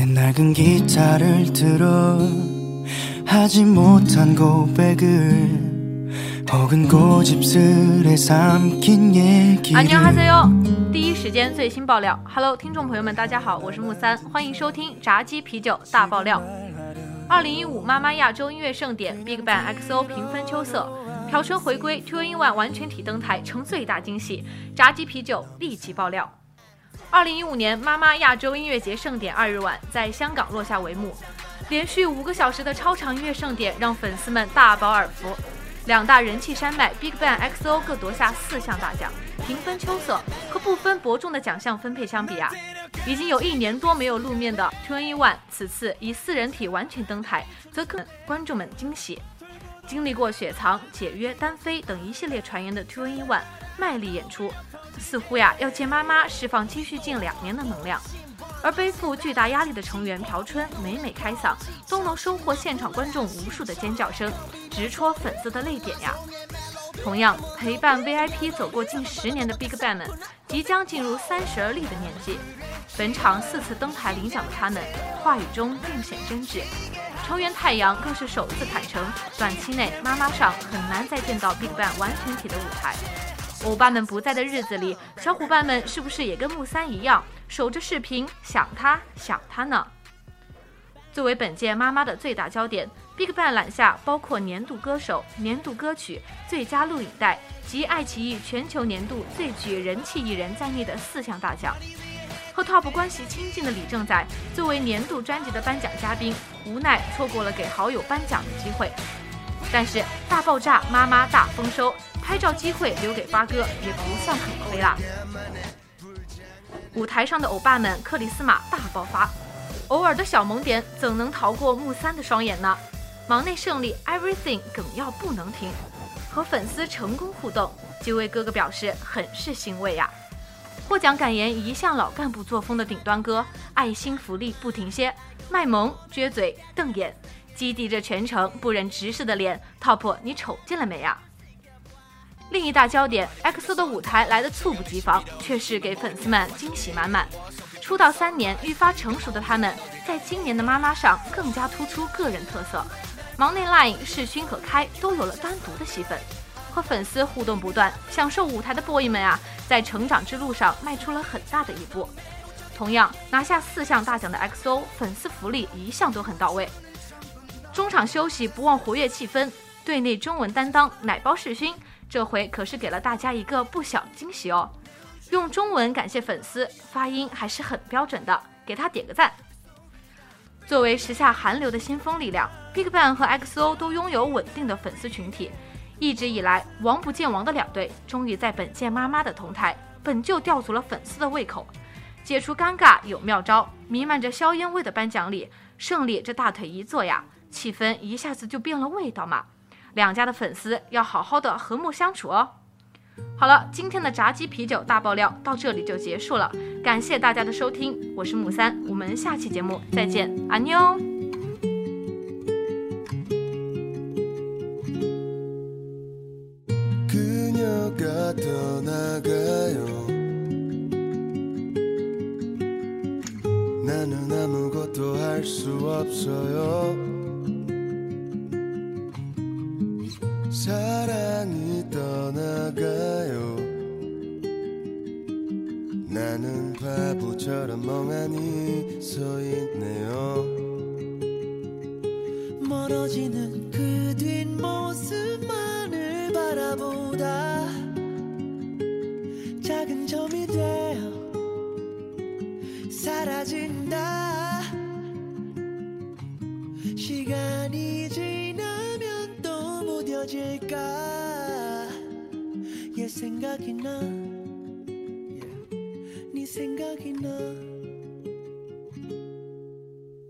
내 낡은 기타를 들어 하지 못한 고백을 혹은 고집스레 삼킨 얘기를 安妞哈塞哟！第一时间最新爆料，Hello，听众朋友们，大家好，我是木三，欢迎收听炸鸡啤酒大爆料。二零一五妈妈亚洲音乐盛典 BigBang XO 平分秋色，朴春回归 Two in One 完全体登台成最大惊喜，炸鸡啤酒立即爆料。 二零一五年妈妈亚洲音乐节盛典二日晚在香港落下帷幕，连续五个小时的超长音乐盛典让粉丝们大饱耳福。两大人气山脉 BigBang XO 各夺下四项大奖，平分秋色。和不分伯仲的奖项分配相比啊，已经有一年多没有露面的 Twenty One 此次以四人体完全登台，则更观众们惊喜。经历过雪藏、解约、单飞等一系列传言的 Twenty One 卖力演出，似乎呀要借妈妈释放积蓄近两年的能量。而背负巨大压力的成员朴春每每开嗓，都能收获现场观众无数的尖叫声，直戳粉丝的泪点呀。同样陪伴 VIP 走过近十年的 BigBang 们，即将进入三十而立的年纪。本场四次登台领奖的他们，话语中尽显真挚。成员太阳更是首次坦诚，短期内妈妈上很难再见到 BigBang 完全体的舞台。欧巴们不在的日子里，小伙伴们是不是也跟木三一样，守着视频想他想他呢？作为本届妈妈的最大焦点，BigBang 揽下包括年度歌手、年度歌曲、最佳录影带及爱奇艺全球年度最具人气艺人在内的四项大奖。和 TOP 关系亲近的李正宰作为年度专辑的颁奖嘉宾，无奈错过了给好友颁奖的机会。但是大爆炸妈妈大丰收。拍照机会留给发哥也不算很亏啦。舞台上的欧巴们克里斯玛大爆发，偶尔的小萌点怎能逃过木三的双眼呢？忙内胜利，everything 梗要不能停，和粉丝成功互动，几位哥哥表示很是欣慰呀。获奖感言一向老干部作风的顶端哥，爱心福利不停歇，卖萌撅嘴瞪眼，基地着全程不忍直视的脸，top 你瞅见了没呀？另一大焦点，XO 的舞台来得猝不及防，却是给粉丝们惊喜满满。出道三年愈发成熟的他们，在今年的妈妈上更加突出个人特色。忙内 line 世勋和开都有了单独的戏份，和粉丝互动不断，享受舞台的 boy 们啊，在成长之路上迈出了很大的一步。同样拿下四项大奖的 XO，粉丝福利一向都很到位。中场休息不忘活跃气氛，队内中文担当奶包世勋。这回可是给了大家一个不小惊喜哦！用中文感谢粉丝，发音还是很标准的，给他点个赞。作为时下韩流的先锋力量，BigBang 和 XO 都拥有稳定的粉丝群体。一直以来，王不见王的两队，终于在本届妈妈的同台，本就吊足了粉丝的胃口。解除尴尬有妙招，弥漫着硝烟味的颁奖礼，胜利这大腿一坐呀，气氛一下子就变了味道嘛。两家的粉丝要好好的和睦相处哦。好了，今天的炸鸡啤酒大爆料到这里就结束了，感谢大家的收听，我是木三，我们下期节目再见，阿妞。 사랑이 떠나가요. 나는 바보처럼 멍하니 서 있네요. 멀어지는 그 뒷모습만을 바라보다 작은 점이 되어 사라진다 또 무뎌질까? 얘 생각이 나. 네 생각이 나.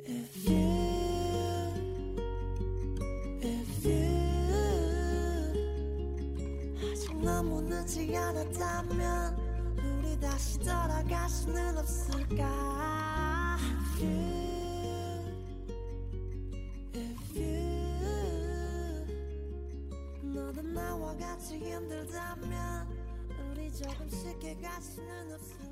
If you If you 아직 너무 늦지 않았다면 우리 다시 돌아갈 수는 없을까? If you 같이 힘들다면 우리 조금 쉽게 갈 수는 없을까